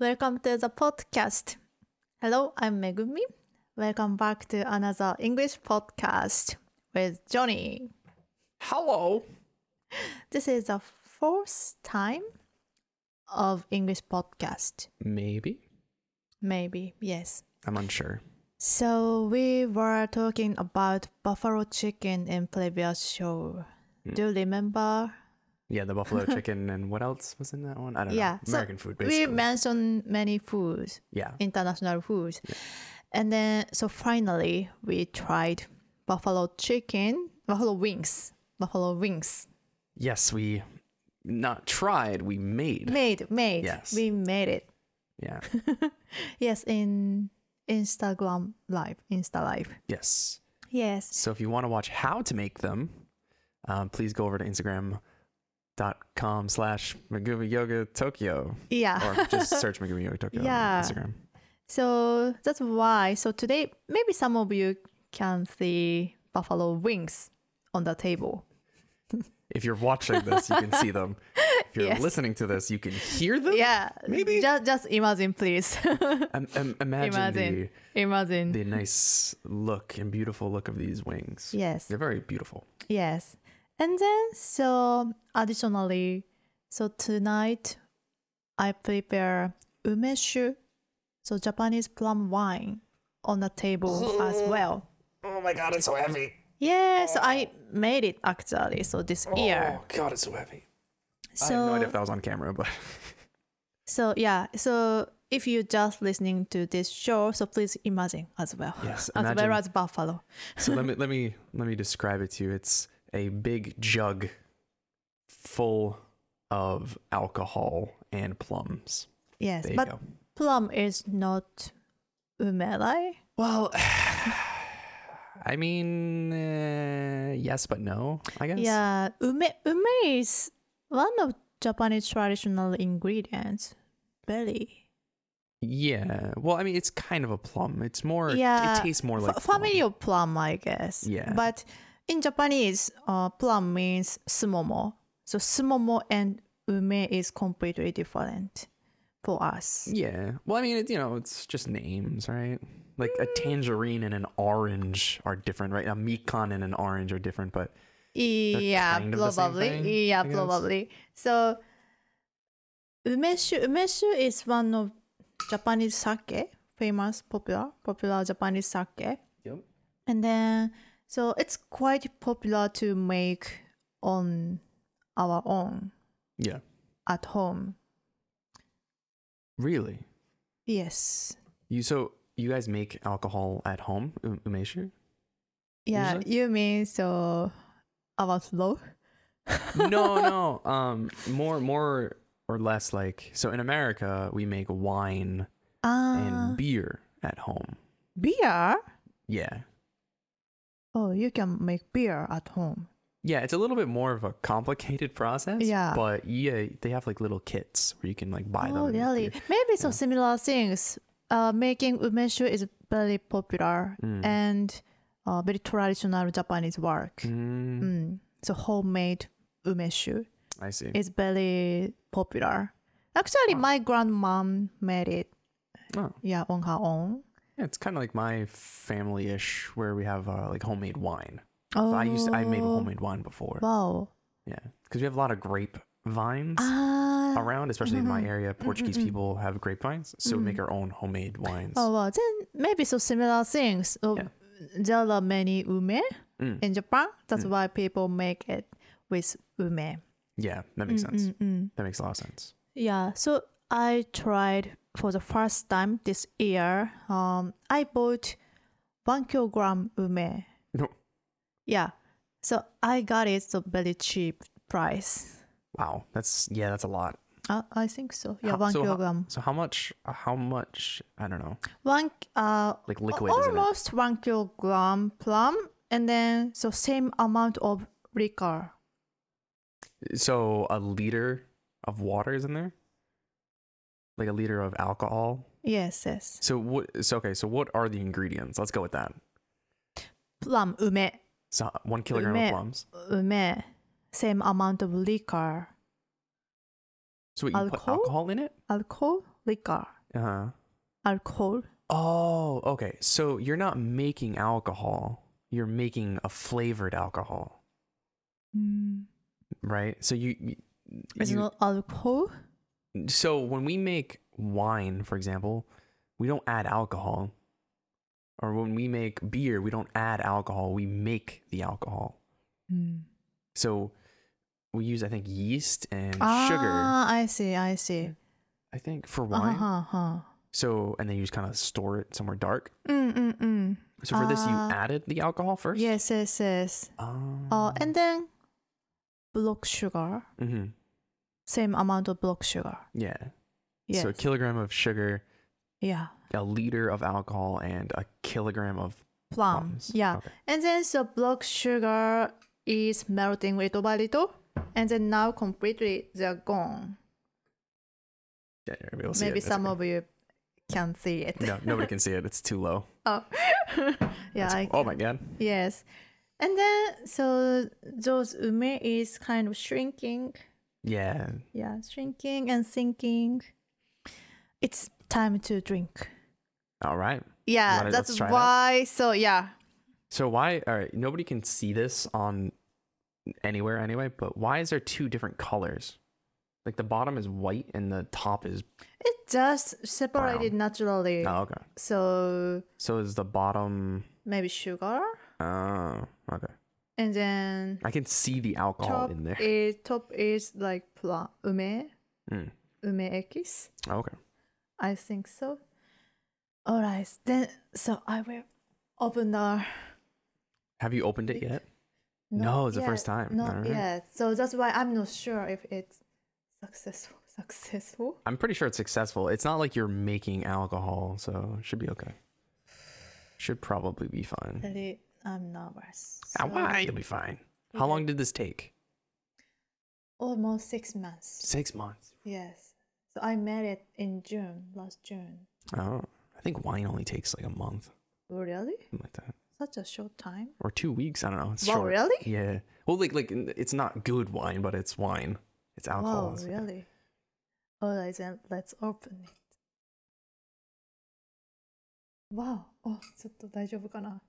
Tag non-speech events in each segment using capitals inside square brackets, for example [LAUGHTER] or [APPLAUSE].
Welcome to the podcast. Hello, I'm Megumi. Welcome back to another English podcast with Johnny. Hello. This is the fourth time of English podcast. Maybe. Maybe, yes. I'm unsure. So we were talking about buffalo chicken in previous show. Hmm. Do you remember? Yeah, the buffalo [LAUGHS] chicken and what else was in that one? I don't Yeah, know. so American food, basically. We mentioned many foods, yeah. international foods. And then, so finally, we tried buffalo chicken, buffalo wings, buffalo wings. Yes, we not tried, we made. Made, made. Yes. We made it. Yeah. [LAUGHS] Yes, in Instagram Live, Insta Live. yes. Yes. So if you want to watch how to make them, um, please go over to Instagram.com slash Megumi Yoga Tokyo. Yeah. Or just search [LAUGHS] Megumi Yoga Tokyo Yeah. on Instagram. So that's why. So today, maybe some of you can see buffalo wings on the table. [LAUGHS] If you're watching this, you can see them. If you're [LAUGHS] Yes. listening to this, you can hear them. Yeah. Maybe. Just, just imagine, please. Um, um, imagine, Imagine. imagine. the the nice look and beautiful look of these wings. yes. They're very beautiful. Yes. And then, so additionally, so tonight I prepare umeshu, so Japanese plum wine on the table as [LAUGHS] well. Oh my god, it's so heavy. Yeah, so I oh. made it actually. So this oh year. Oh god, it's so heavy. I So have no idea if that was on camera, but [LAUGHS] So yeah, so if you're just listening to this show, so please imagine as well. Yes, [LAUGHS] as imagine- well as buffalo. so let me let me let me describe it to you. It's a big jug full of alcohol and plums. Yes, but go. plum is not umerai. Well, [SIGHS] I mean, uh, yes, but no. I guess. Yeah, ume ume is one of Japanese traditional ingredients. Berry. Yeah. Well, I mean, it's kind of a plum. It's more. Yeah, It tastes more like plum. family of plum, I guess. Yeah. But in Japanese, uh, plum means sumomo. So sumomo and ume is completely different for us. Yeah. Well, I mean, it, you know, it's just names, right? Like a tangerine and an orange are different, right? A mikan and an orange are different, but Yeah, kind of probably. thing, yeah, probably. So, umeshu, umeshu is one of Japanese sake, famous, popular, popular Japanese sake. yep. And then, so it's quite popular to make on our own Yeah. at home. Really? Yes. You so you guys make alcohol at home, um, umeshu? Yeah, Usually? you mean so our slow? [LAUGHS] no, no. Um, more, more or less like so. In America, we make wine Ah, and beer at home. beer? Yeah. Oh, you can make beer at home. Yeah, it's a little bit more of a complicated process. Yeah. But yeah, they have like little kits where you can like buy them. Oh, make really? Maybe some similar things. Uh, making umeshu is very popular Mm. and uh, very traditional Japanese work. Mm, Mm. So homemade umeshu I see. is very popular. Actually, my grandmom made it. Oh. Yeah, on her own. Yeah, it's kind of like my family-ish, where we have uh, like homemade wine. Oh, So I used to, I made homemade wine before. Wow. Yeah, because we have a lot of grape vines Ah. around, especially in my mhm. area. Portuguese mm, mm. people have grapevines, so we make our own homemade wines. Oh well, then maybe so similar things. So Yeah. there are many ume Mm. in Japan. That's Mm. why people make it with ume. Yeah, that makes Mm, sense. mm, mm. That makes a lot of sense. Yeah. So I tried for the first time this year. Um, I bought one kilogram ume. No. Yeah. So I got it so very cheap price. Wow, that's yeah, that's a lot. Uh, I think so. Yeah, How- one so how- kilogram. So how much? How much? I don't know. one uh Like liquid, almost one kilogram plum, and then so same amount of liquor. So a liter of water is in there. Like a liter of alcohol. Yes, yes. So what? So okay. So what are the ingredients? Let's go with that. Plum ume So one kilogram Ume. of plums. ume same amount of liquor. So what, you put Alcohol? alcohol in it? Alcohol liquor, Uh huh. alcohol. Oh, okay. So you're not making alcohol. You're making a flavored alcohol, Mm. right? So you, you, It's you- not alcohol. So when we make wine, for example, we don't add alcohol. Or when we make beer, we don't add alcohol. We make the alcohol. Mm. So we use, I think, yeast and sugar. Ah, I see, I see. I think for Uh wine. huh, huh. So and then you just kind of store it somewhere dark. Mm, mm, mm. So for this, you Ah. added the alcohol first. Yes, yes, yes. Oh. Uh, and then block sugar, hmm same amount of block sugar. Yeah. Yes. So a kilogram of sugar, yeah. a liter of alcohol, and a kilogram of Plum. plums. Yeah. Okay. And then so block sugar is melting little by little. And then now completely they're gone. Yeah, everybody will see Maybe it. Some okay. of you can see it. No, nobody can see it. It's too low. [LAUGHS] Oh. [LAUGHS] yeah. I oh my god. Yes. And then so those ume is kind of shrinking. Yeah. Yeah, shrinking and sinking. It's time to drink. All right. Yeah, wanna- that's let's that? why. So yeah. So why? All right. Nobody can see this on anywhere anyway. But why is there two different colors? Like the bottom is white and the top is. It just separated naturally. Oh, okay. So So is the bottom? maybe sugar. Oh, okay. And then I can see the alcohol top in there. is top is like plum ume Mm. Okay. I think so. Alright, then so I will open the Have you opened it yet? No, it's the first time. Not Alright. yet. So that's why I'm not sure if it's successful. [LAUGHS] Successful. I'm pretty sure it's successful. It's not like you're making alcohol, so it should be okay. Should probably be fine. Really, I'm nervous. Ah, So, why? You'll be fine. How Okay. long did this take? Almost six months. Six months. Yes. So I made it in June, last June. Oh, I think wine only takes like a month, Oh, really? something like that, Such a short time? or two weeks. I don't know. It's Wow, short. really? Yeah. Well, like like it's not good wine, but it's wine. It's alcohol. Wow, so- really? Alright, then let's open it. Wow. Oh, ちょっと大丈夫かな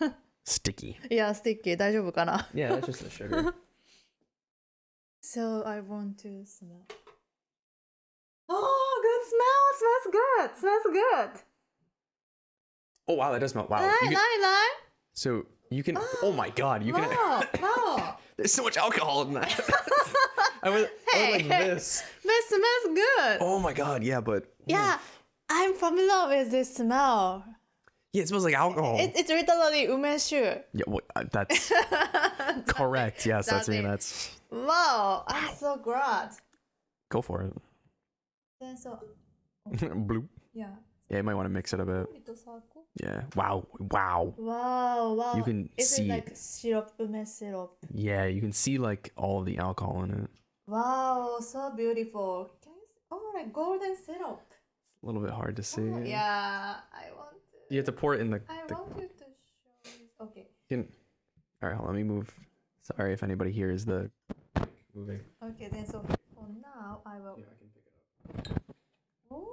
[LAUGHS] Sticky. いや、スティッキー大丈夫かな Yeah, that's just the sugar. [LAUGHS] So I want to smell. Oh, good smell! Smells good! Smells good! oh wow, that does smell. Wow. ない You な can, いない so you can. Oh my god, you can. Wow! Wow! [LAUGHS] There's so much alcohol in that. I was, I was like Hey. this. That smells good! Oh my god, yeah, but Yeah, I'm familiar with this smell. yeah, it smells like alcohol. It, it's literally umeshu. yeah, well, uh, that's [LAUGHS] correct. Yes, that's me. That's it. That's Wow, I'm so glad. go for it. Then so, [LAUGHS] Bloop. yeah. Yeah, you might want to mix it a bit. Yeah. Wow. Wow. Wow, wow. You can Is see it it. like syrup, ume syrup? Yeah, you can see like all of the alcohol in it. Wow, so beautiful. Can you see? Oh, like golden syrup. A little bit hard to see. Oh, yeah, I want to. You have to pour it in the. I the want you to show it. Okay, can, all right, hold on, let me move. Sorry if anybody hears the moving. okay. Then so for now, I will. I can pick it up. Oh,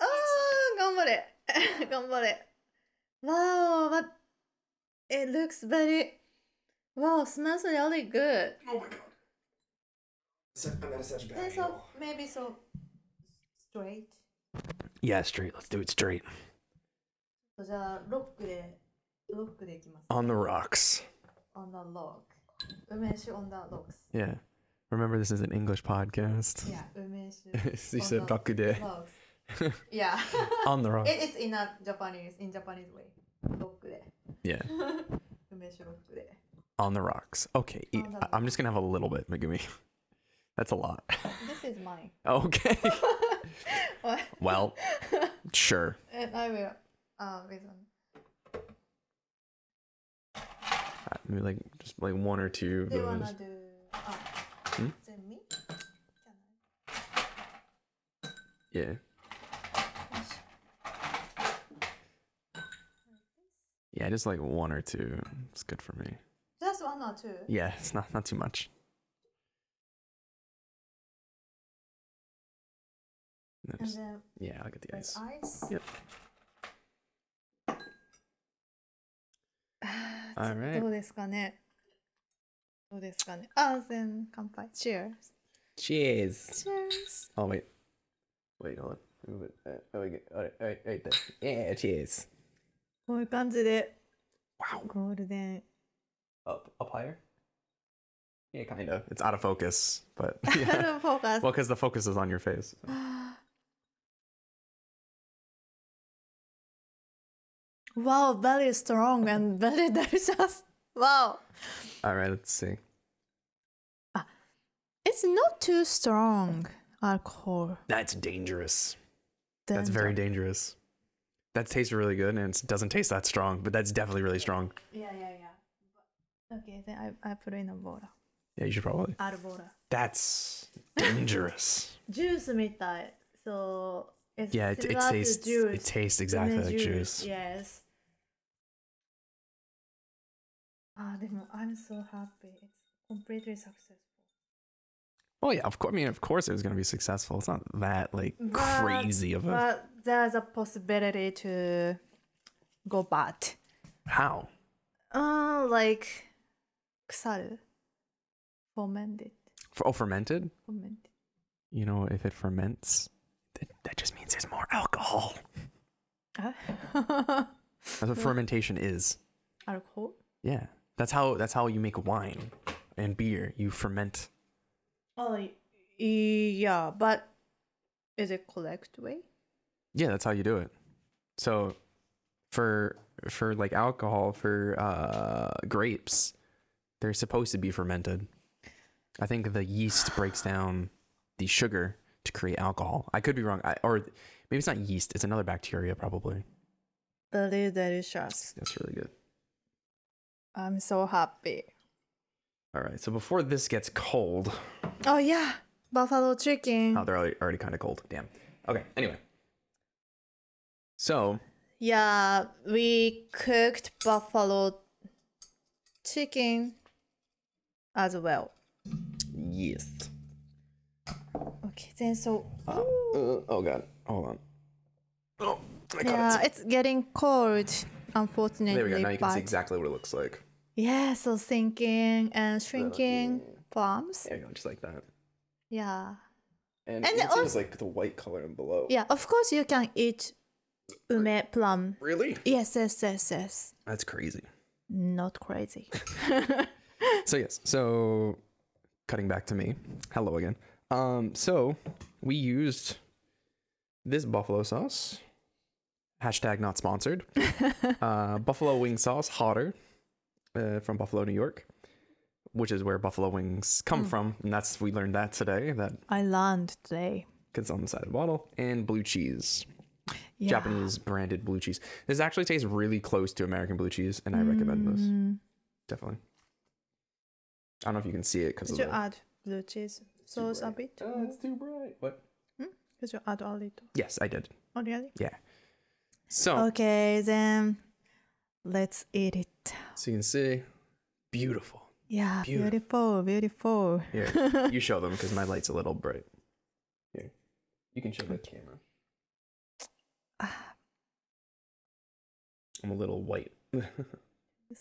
oh, 頑張れ頑張れ Wow, but [LAUGHS] it looks very. Wow, smells really good. Oh my god. I'm at such Then so maybe so straight. Yeah, straight. Let's do it straight. じゃあロックでロックでいきます。 On the rocks. on the log. 梅酒 on the logs. Yeah. Remember, this is an English podcast. Yeah, 梅酒 [LAUGHS] you on said the rakude. logs. [LAUGHS] Yeah. On the rocks. it, it's in a Japanese, in Japanese way. ロックで。 Yeah. [LAUGHS] 梅酒ロックで。 On the rocks. Okay. e- On the I- I'm just gonna have a little bit, Megumi. That's a lot. This is mine. [LAUGHS] okay. [LAUGHS] What? Well, sure. [LAUGHS] and I will. Uh, um, Uh, Maybe like just like one or two of do you those. wanna do? Uh, Hmm? Is it me? Yeah. Yeah, just like one or two. It's good for me. Just one or two. Yeah, it's not not too much. And just, and yeah, I'll get the ice. ice. Yep. [SIGHS] All right. どうですかねどうですかねあ、全乾杯。Cheers. Cheers. Cheers. Oh, wait. Wait, hold on. Move it. Oh, okay. All right, all right, right there. Yeah, cheers. Oh, こういう感じで。Wow. ゴールデン。Up, up higher? Yeah, kind of. It's out of focus, but. Yeah. [LAUGHS] out of focus. Well, because the focus is on your face. So. [GASPS] [GASPS] Wow, very strong and [LAUGHS] very delicious. Wow. All right, let's see. It's not too strong alcohol. That's dangerous. That's very Danger. dangerous. That tastes really good, and it doesn't taste that strong, but that's definitely really strong. Yeah, yeah, yeah. Okay, then I, I put in a water. Yeah, you should probably. Add water. That's dangerous. [LAUGHS] ジュースみたい。So, it's yeah, it, it similar to tastes. juice. It tastes exactly Lemon like juice. Yes. Ah, I'm so happy. It's completely successful. Oh yeah, of course. I mean, of course, it was going to be successful. It's not that like but, crazy of a. But there's a possibility to go bad. How? Uh, like kusal, fermented. For, oh, fermented. Fermented. You know, if it ferments, that, that just means there's more alcohol. Huh? Ah. [LAUGHS] That's what fermentation is. Alcohol. Yeah that's how that's how you make wine and beer. You ferment. oh yeah but is it correct way Yeah, that's how you do it. So, for for like alcohol for uh, grapes, they're supposed to be fermented. I think the yeast breaks down the sugar to create alcohol. I could be wrong, I, or maybe it's not yeast. It's another bacteria, probably. very delicious That's really good. I'm so happy All right, so before this gets cold, oh yeah buffalo chicken oh, they're already, already kind of cold. Damn. Okay. Anyway, so yeah we cooked buffalo chicken as well yes. okay then so Uh, uh, oh god, hold on. Oh, yeah it. it's getting cold unfortunately There we go. Now you can see exactly what it looks like. Yeah, so sinking and shrinking plums. There you go, just like that. Yeah. And, And you can see al- there's like the white color in below. Yeah, of course you can eat ume plum. Really? Yes, yes, yes, yes. That's crazy. Not crazy. [LAUGHS] So yes, so cutting back to me. Hello again. Um, so we used this buffalo sauce. Hashtag not sponsored. [LAUGHS] uh, buffalo wing sauce, hotter, uh, from Buffalo, New York, which is where buffalo wings come from, and that's we learned that today. That I learned today. it's on the side of the bottle, and blue cheese. Yeah. Japanese branded blue cheese. This actually tastes really close to American blue cheese, and I recommend this Mm, definitely. I don't know if you can see it because Could you the. add blue cheese sauce a bit? Oh, it's too bright. What? Could you add a little? Yes, I did. Oh, really? Yeah. So, Okay, then let's eat it. so you can see, beautiful. Yeah, Beautiful. beautiful, beautiful. Here, [LAUGHS] you show them because my light's a little bright. Here, you can show the camera. Ah. I'm a little white,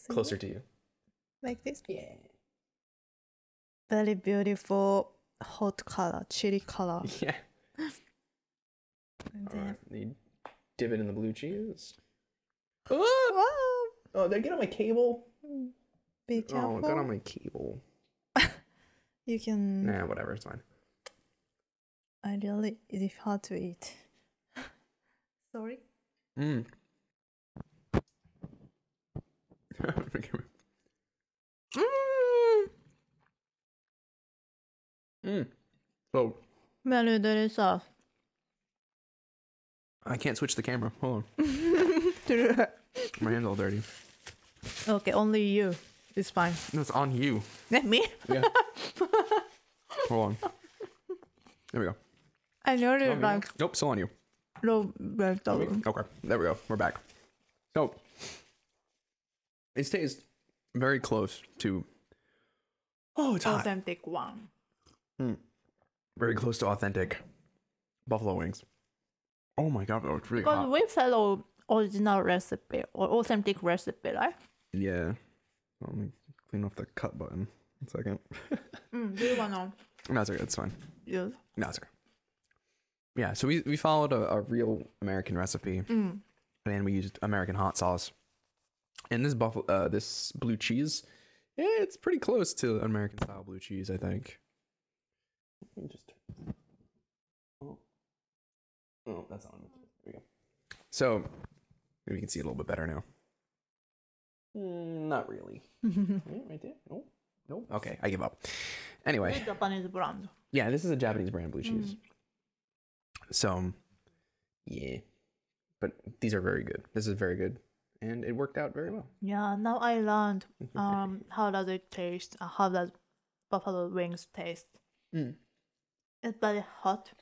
closer to you. Like this? Yeah. Very beautiful hot color, chili color. [LAUGHS] Yeah. And All then, right, you dip it in the blue cheese. wow, Oh, did I get on my cable? be Oh, careful. it got on my cable. [LAUGHS] You can. Nah, whatever, it's fine. I really, it's hard to eat. [LAUGHS] Sorry. Mm. [LAUGHS] Mm. mm. So Very delicious. I can't switch the camera. Hold on, [LAUGHS] my hand's all dirty. okay, only you. It's fine. No, it's on you. Let me. Yeah. [LAUGHS] Hold on. There we go. I know- like Nope, still on you. vegetable. Okay, there we go. We're back. So it stays very close to. Oh, it's hot. Authentic one. Hmm. Very close to authentic buffalo wings. Oh my god, that looks really Because hot. we follow original recipe or authentic recipe, right? Yeah. Let me clean off the cut button. One second. [LAUGHS] Mm, do you wanna No, it's okay. It's fine. use? No, it's okay. Yeah, so we, we followed a, a real American recipe Mm. and we used American hot sauce. And this buffalo, uh, this blue cheese, yeah, it's pretty close to American style blue cheese, I think. Let me just. Oh, oh that's on. There we go. So maybe you can see it a little bit better now. Mm, not really. [LAUGHS] Yeah, right there. No, no. Okay, I give up. Anyway, Japanese brand. yeah, this is a Japanese brand blue cheese. Mm. So, yeah, but these are very good. This is very good, and it worked out very well. Yeah, now I learned [LAUGHS] um how does it taste? Uh, how does buffalo wings taste? Mm. It's very hot,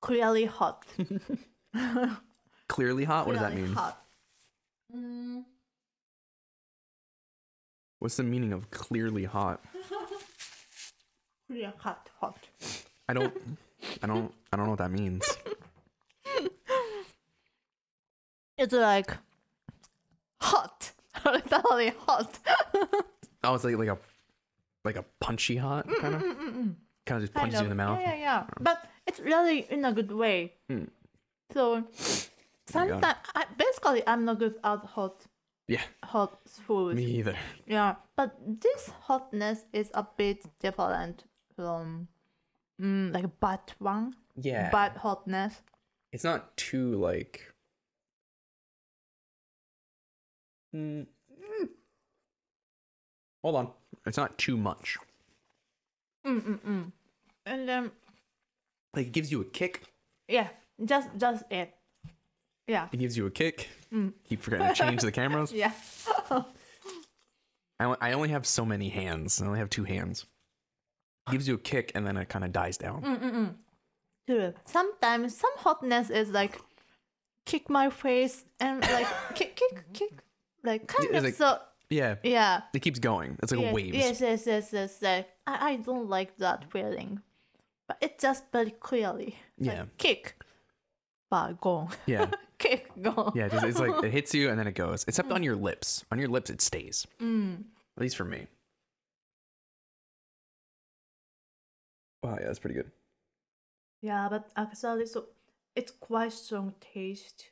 clearly hot. Clearly hot. What does that Clearly mean? Hot. Mm, What's the meaning of clearly hot? clear hot, hot. I don't, I don't, I don't know what that means. It's like hot, [LAUGHS] literally hot. Oh, it's like like a, like a punchy hot kind of, kind of just punches you in the mouth. Yeah, yeah, yeah. But it's really in a good way. Hmm. So sometimes, I, basically, I'm not good at hot, Yeah, hot food. me either. Yeah, but this hotness is a bit different from mm, like bad one, Yeah, bad hotness. it's not too like. Mm, mm. Hold on, it's not too much. Mm mm mm. And then Like it gives you a kick. yeah, just just it. Yeah, It gives you a kick. Mm. Keep forgetting to change the cameras. [LAUGHS] yeah. I, I only have so many hands. I only have two hands. gives you a kick and then it kind of dies down. Mm mm mm. True. Sometimes some hotness is like kick my face and like [LAUGHS] kick kick kick like kind It's of like- so Yeah, yeah. it keeps going. It's like yes, waves. Yes, yes, yes, yes. yes. I, I don't like that feeling. But it just very clearly. like, Yeah. kick. But gone. Yeah, [LAUGHS] kick, gone. yeah. Just, it's like it [LAUGHS] hits you and then it goes. Except on your lips. On your lips, it stays. Mm. At least for me. Wow, yeah, that's pretty good. Yeah, but actually, so it's quite strong taste.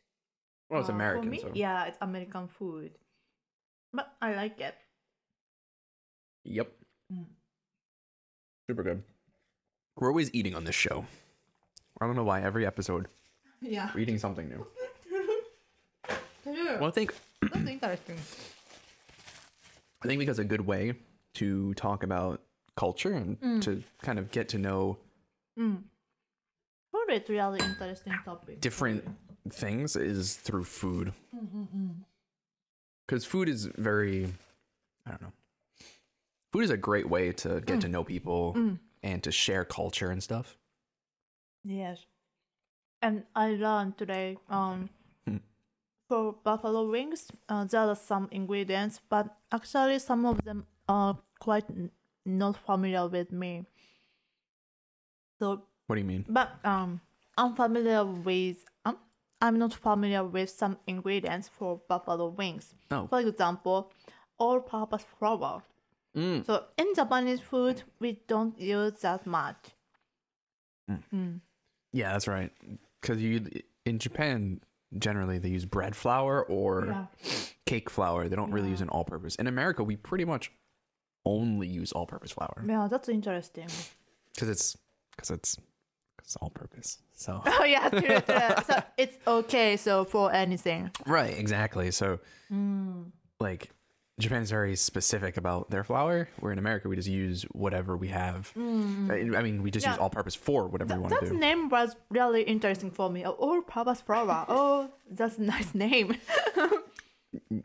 Well, it's uh, American, me. so Yeah, it's American food. But I like it. yep, Mm. super good. We're always eating on this show. I don't know why. Every episode, Yeah. we're eating something new. Well, I think That's interesting. I think because a good way to talk about culture and Mm. to kind of get to know Mm. Food is really interesting topic. different things is through food. Because food is very, I don't know. Food is a great way to get to know people Mm. And to share culture and stuff. Yes. And I learned today um Hmm. for buffalo wings uh, there are some ingredients but actually some of them are quite n- not familiar with me. So What do you mean? but um I'm familiar with um I'm not familiar with some ingredients for buffalo wings. Oh. For example, all purpose flour. Mm. So in Japanese food we don't use that much. Mm. Mm. Yeah, that's right. Because you in Japan generally they use bread flour or Yeah. cake flour. They don't really use an all-purpose. In America, we pretty much only use all-purpose flour Yeah, that's interesting. because it's because it's it's all-purpose. So [LAUGHS] Oh yeah, true, true. [LAUGHS] so it's okay. So for anything. right, exactly. So Mm. like Japan's very specific about their flour. Where in America, we just use whatever we have. I I mean, we just use Mm. All-purpose for whatever we want to do. That name was really interesting for me. All purpose flour. [LAUGHS] Oh, that's a nice name.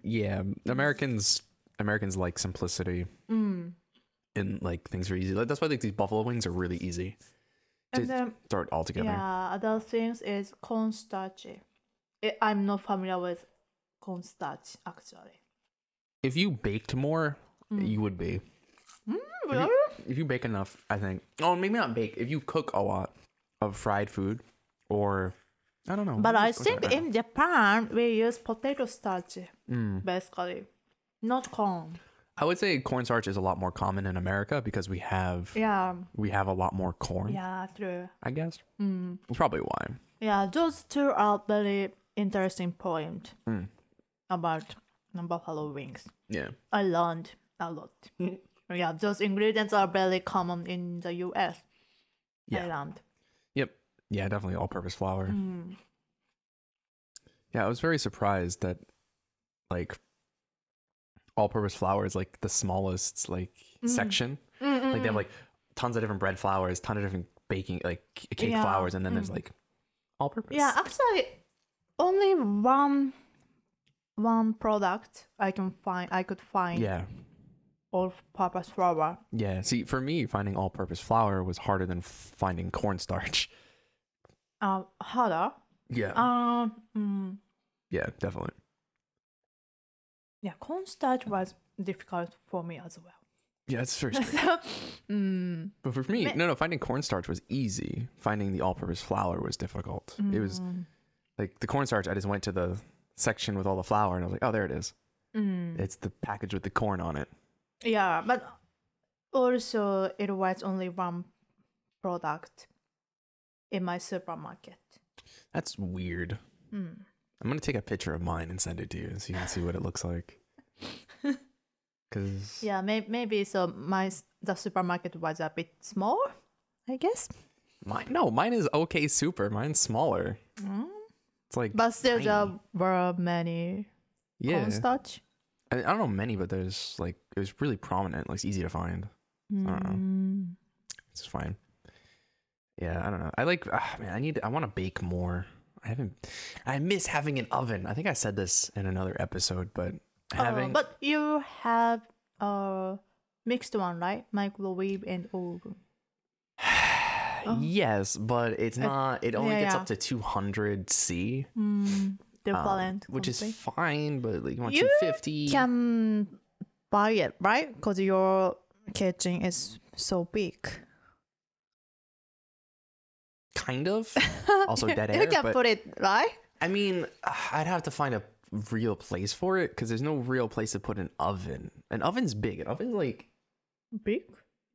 Yeah, Americans Americans like simplicity Mm. and like things are easy. That's why like these buffalo wings are really easy to And then start all together. yeah, other things is cornstarch. I'm not familiar with cornstarch actually. If you baked more, Mm. you would be. Really? If you bake enough, I think. Oh, maybe not bake. If you cook a lot of fried food or I don't know. But I just look at think in Japan we use potato starch. Mm. basically, not corn. I would say cornstarch is a lot more common in America because we have Yeah, we have a lot more corn. yeah, true. I guess Mm. probably why. Yeah, those two are very interesting point Mm. about buffalo wings. Yeah. I learned a lot. [LAUGHS] yeah, those ingredients are very common in the US. Yeah. I learned. Yep. Yeah, definitely all-purpose flour. Mm. Yeah, I was very surprised that like all-purpose flour is like the smallest like Mm. section. Like they have like tons of different bread flours, ton of different baking like cake Yeah. flours, and then there's Mm. like all-purpose. Yeah, actually, only one one product I can find. I could find Yeah. all-purpose flour. Yeah. See, for me, finding all-purpose flour was harder than finding cornstarch. Uh, harder. Yeah. Um, mm, yeah, definitely. yeah, cornstarch was difficult for me as well. Yeah, it's very [LAUGHS] strange. so, mm, but for me, no, no, finding cornstarch was easy. Finding the all-purpose flour was difficult. It was mm, like the cornstarch. I just went to the section with all the flour, and I was like, oh, there it is. mm. It's the package with the corn on it. Yeah, but also it was only one product in my supermarket. That's weird. Mm. I'm gonna take a picture of mine and send it to you, so you can see what it looks like. [LAUGHS] Cause Yeah, may- maybe so. My the supermarket was a bit small, I guess. mine, no, mine is okay. Super. Mine's smaller. Mm. It's like But still, there tiny. were many yeah. cornstarch. I, I don't know many, but there's like it was really prominent. Like it's easy to find. i don't know. Mm. It's fine. Yeah, I don't know. I like ah, man. I need. I want to bake more. I haven't. I miss having an oven. I think I said this in another episode, but Oh, having but you have a mixed one, right? Microwave and oven. Oh. yes, but it's not. It only yeah, gets yeah. up to 200 C, Mm, um, which is fine. But like you want You 250. can buy it, right? Because your kitchen is so big. kind of. [LAUGHS] Also dead air. You can but- put it, right? I mean, I'd have to find a real place for it because there's no real place to put an oven. An oven's big. An oven's like Big?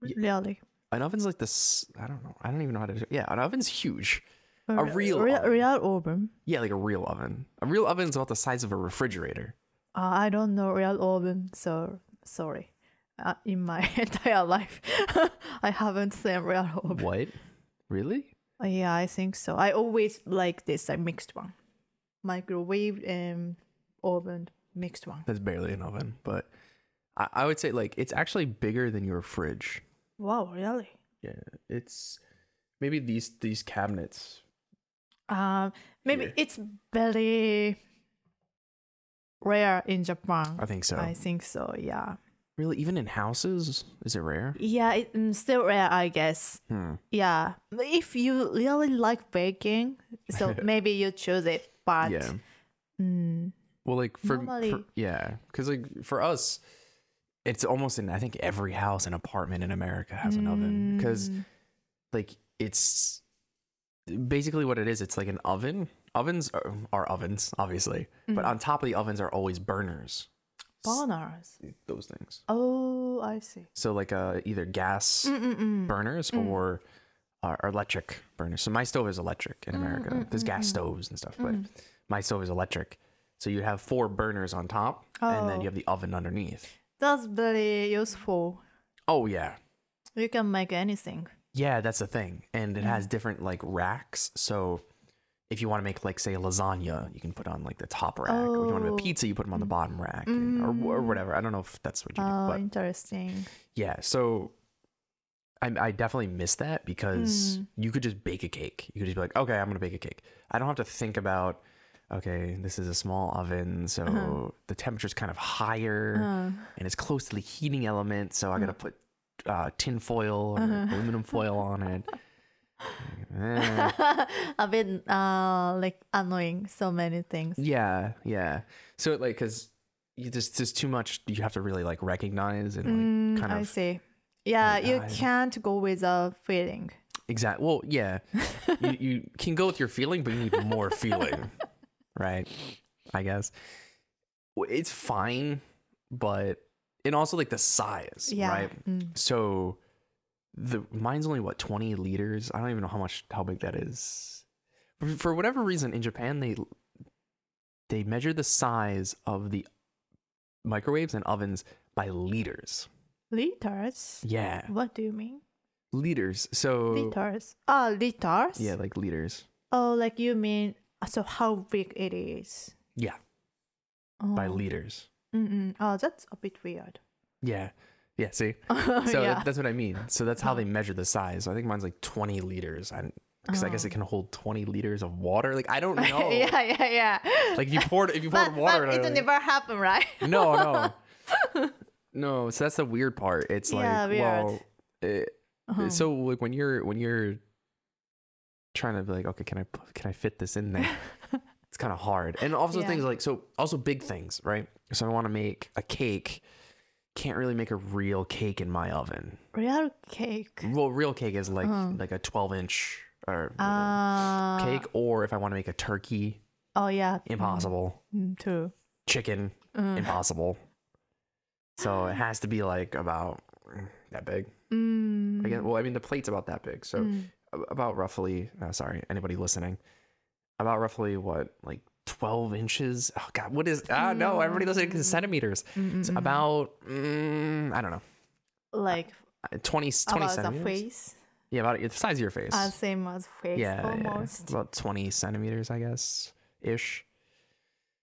Really? An oven's like this. I don't know. I don't even know how to. Yeah, an oven's huge. A re- real real, oven. real oven. Yeah, like a real oven. A real oven's about the size of a refrigerator. Uh, I don't know real oven, so sorry. Uh, in my [LAUGHS] entire life, [LAUGHS] I haven't seen real oven. What? Really? Uh, Yeah, I think so. I always like this, like mixed one, microwave and oven mixed one. That's barely an oven, but I, I would say like it's actually bigger than your fridge. Wow, really? Yeah, it's maybe these these cabinets. Um, maybe Here. it's very rare in Japan. I think so. I think so. Yeah. really, even in houses, is it rare? Yeah, it's still rare, I guess. Hmm. Yeah, if you really like baking, so [LAUGHS] maybe you choose it. But Yeah. mm, Well, like for, for yeah, because like for us, it's almost in I think every house and apartment in America has an oven because mm, like it's basically what it is. It's like an oven. Ovens are, are ovens, obviously, but Mm. on top of the ovens are always burners. burners. Those things. Oh, I see. So like uh, either gas Mm-mm-mm. burners or uh, electric burners. So my stove is electric in America. mm, There's gas mm, mm. stoves and stuff, but Mm. my stove is electric. So you have four burners on top, and then Oh. you have the oven underneath. That's very useful. Oh yeah, You can make anything. yeah. That's the thing, and it Mm. has different like racks. So if you want to make like say lasagna, you can put on like the top rack. Or if you want to Oh. make pizza, you put them on the bottom rack, and- or or Mm. whatever. I don't know if that's what you do, Oh, but interesting. yeah. So. I, I definitely miss that because Mm. you could just bake a cake. You could just be like, okay, I'm gonna bake a cake. I don't have to think about, okay, this is a small oven, so Uh-huh. the temperature's kind of higher Uh, and it's close to the heating element, so I gotta put uh, tin foil or Uh-huh. aluminum foil on it. Eh, [LAUGHS] a bit uh like annoying. So many things. yeah, yeah. So like, cause you just there's too much. You have to really like recognize and like Mm, kind I of see. Yeah, like, you I- can't go with a feeling. Exactly. Well, yeah. [LAUGHS] you, you can go with your feeling, but you need more feeling, [LAUGHS] right? I guess it's fine, but and also like the size, Yeah. right? Mm. So the mine's only what 20 liters. I don't even know how much how big that is. For- For whatever reason, in Japan they they measure the size of the microwaves and ovens by liters. Liters? Yeah, What do you mean? liters. So Liters. Ah, liters? yeah, like liters. Oh, like you mean so how big it is? Yeah, by Oh. liters. Mm-mm. Oh, that's a bit weird. Yeah. Yeah, see? [LAUGHS] So yeah. that's what I mean. So that's how they measure the size. So I think mine's like 20 liters. And because I guess it Oh. can hold 20 liters of water. Like I don't [LAUGHS] know. yeah, yeah, yeah. Like if you poured if you poured but, water but in it it, never happened, right? [LAUGHS] No, no. no, so that's the weird part. It's like Yeah, weird. well it, Uh-huh. so like when you're when you're trying to be like okay, can I can I fit this in there? [LAUGHS] it's kind of hard. And also Yeah. things like so also big things, right? So I want to make a cake. Can't really make a real cake in my oven. Real cake. Well, real cake is like Uh-huh. like a 12 inch or Ah. cake, or if I want to make a turkey, Oh yeah. impossible. Mm, true. Chicken, Mm. impossible. So it has to be like about that big. Mm. I guess. Well, I mean the plate's about that big, so Mm. About roughly. Uh, sorry, anybody listening, about roughly what like 12 inches. Oh God, what is? Ah, no, everybody listening is centimeters. Mm, It's mm, mm. about mm, I don't know, like uh, 20 20 about the centimeters. face, Yeah, about the size of your face. uh, same as face yeah, yeah, almost. about 20 centimeters, I guess, ish.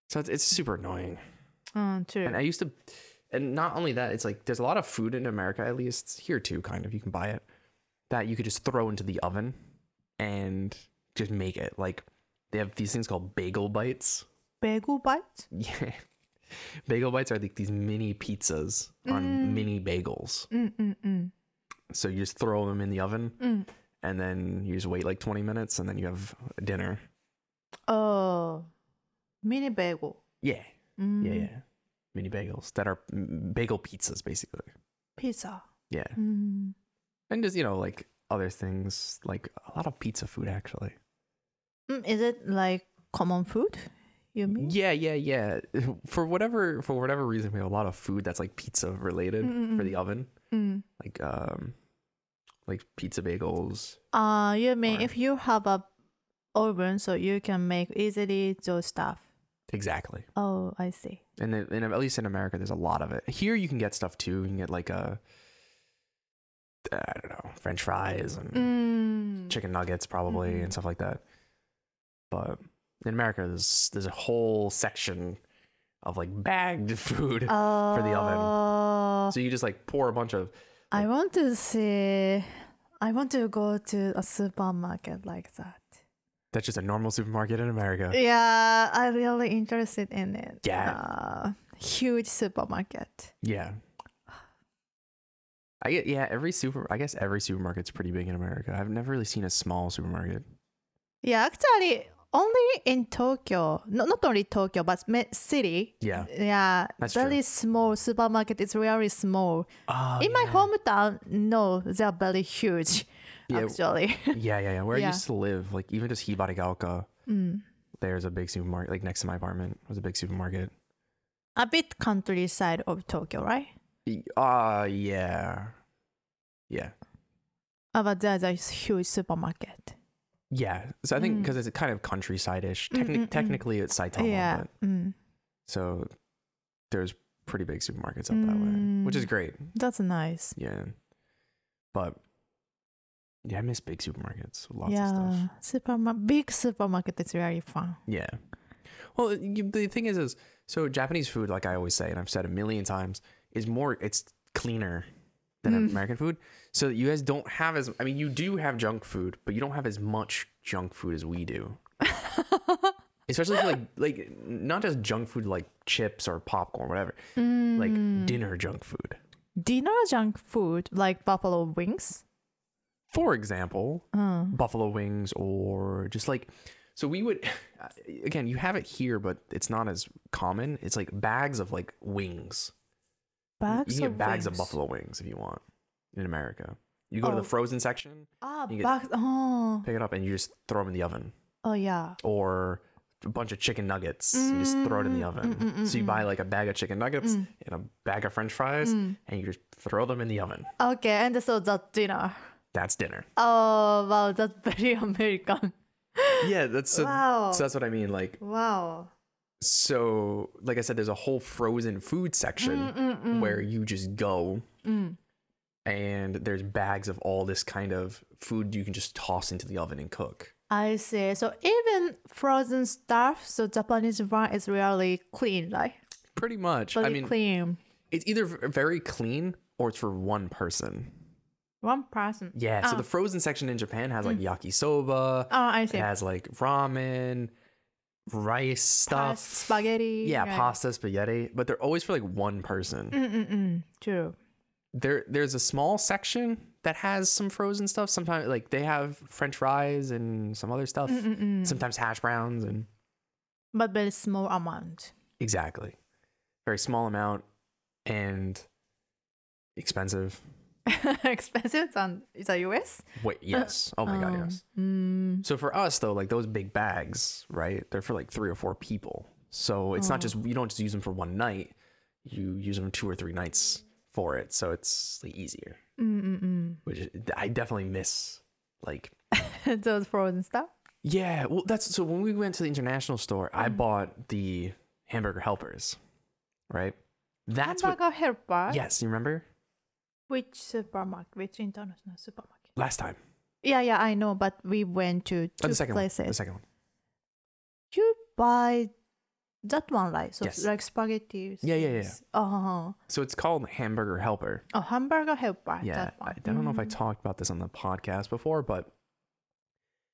So it's, it's super annoying. Mm, true. And I used to, and not only that, it's like there's a lot of food in America, at least here too, kind of. You can buy it that you could just throw into the oven and just make it. Like they have these things called bagel bites. Bagel bites? Yeah. [LAUGHS] Bagel bites are like these mini pizzas on mini bagels. Mm, mm, mm. So you just throw them in the oven Mm. and then you just wait like 20 minutes and then you have dinner. Oh, mini bagel. Yeah. Mm. Yeah, yeah. Mini bagels that are mm, bagel pizzas, basically. Pizza. Yeah. Mm. And just, you know, like other things, like a lot of pizza food, actually. Mm, is it like common food? You mean? Yeah, yeah, yeah. [LAUGHS] For whatever for whatever reason, we have a lot of food that's like pizza related for the oven, Mm. like um, like pizza bagels. Uh, you mean Or- if you have a oven, so you can make easily those stuff. Exactly. Oh, I see. And then, and at least in America, there's a lot of it. Here, you can get stuff too. You can get like a, I don't know, French fries and Mm. chicken nuggets probably Mhm. and stuff like that. But in America, there's there's a whole section of like bagged [LAUGHS] food. Uh, the oven. so you just like pour a bunch of I want to see. I want to go to a supermarket like that. that's just a normal supermarket in America. Yeah, I'm really interested in it. Yeah. Uh, huge supermarket. Yeah. I get yeah, every super I guess every supermarket's pretty big in America. I've never really seen a small supermarket. Yeah, actually, only in Tokyo. No, not only Tokyo, but city. Yeah. Yeah, That's very true. small supermarket. It's really small. Oh, in my hometown, no, they're very huge. Yeah. Actually. [LAUGHS] Yeah, yeah, yeah. Where I used to live, like even just Hibarigaoka, Mm. there's a big supermarket. Like next to my apartment was a big supermarket. A bit countryside side of Tokyo, right? Ah, uh, yeah. Yeah. But there's a huge supermarket. Yeah. So I think Mm. because it's kind of countryside-ish. Mm, Techni- mm, mm. Technically, it's Saitama, yeah. but Mm. so there's pretty big supermarkets up that way, which is Mm. great. That's nice. Yeah. But yeah, I miss big supermarkets. Lots of yeah, stuff. supermarket, big supermarket is very fun. Yeah. Well, you, the thing is, is so Japanese food, like I always say, and I've said a million times, is more. It's cleaner than Mm. American food. So you guys don't have as. I mean, you do have junk food, but you don't have as much junk food as we do. [LAUGHS] Especially like like not just junk food like chips or popcorn, whatever. Like Mm. dinner junk food. dinner junk food like buffalo wings. For example, Uh, buffalo wings or just like so we would [SIGHS] again you have it here but it's not as common it's like bags of like wings bags you can of get bags wings. of buffalo wings if you want in america You go to Oh. the frozen section, Ah, You back. Oh, pick it up, and you just throw them in the oven. oh yeah. Or a bunch of chicken nuggets, you just throw it in the Mm, oven. mm, mm, so you mm, buy like a bag of chicken nuggets Mm. and a bag of French fries, Mm. and you just throw them in the oven. Okay, and so that's dinner. That's dinner. Oh wow, that's [LAUGHS] very American. Yeah, that's so, wow. so that's what I mean. Like, wow. So like I said, there's a whole frozen food section Mm, mm, mm. where you just go Mm. and there's bags of all this kind of food you can just toss into the oven and cook. I see. So even frozen stuff, so Japanese one is really clean, right? Pretty much. I mean, clean. it's either very clean or it's for one person. One person. Yeah. So Ah. the frozen section in Japan has like yakisoba. Oh, I It see. has like ramen, rice stuff, spaghetti. Yeah, right. pasta, spaghetti, but they're always for like one person. Mm-mm-mm. True. There, there's a small section that has some frozen stuff. Sometimes, like they have French fries and some other stuff. Mm-mm-mm. Sometimes hash browns and But very small amount. exactly, very small amount and expensive. [LAUGHS] Expensive It's on is that US? Wait, yes. Oh my god, Um, yes. Mm, So for us though, like those big bags, right? They're for like three or four people. So it's not Oh. just you don't just use them for one night. You use them two or three nights for it. So it's like easier. mm-mm-mm. Which I definitely miss. Like [LAUGHS] Those frozen stuff. yeah, well that's so when we went to the international store, I Mm. bought the hamburger helpers, right? That's what. Hamburger helper. Yes, you remember Which supermarket? Which international supermarket? last time. Yeah, yeah, I know. But we went to Oh, two the second places. one. The second one. You buy that one, right? So Yes. like spaghetti. Yeah, yeah, yeah. Oh, So it's called hamburger helper. oh, hamburger helper. Yeah, I. I don't know if I Mm. talked about this on the podcast before, but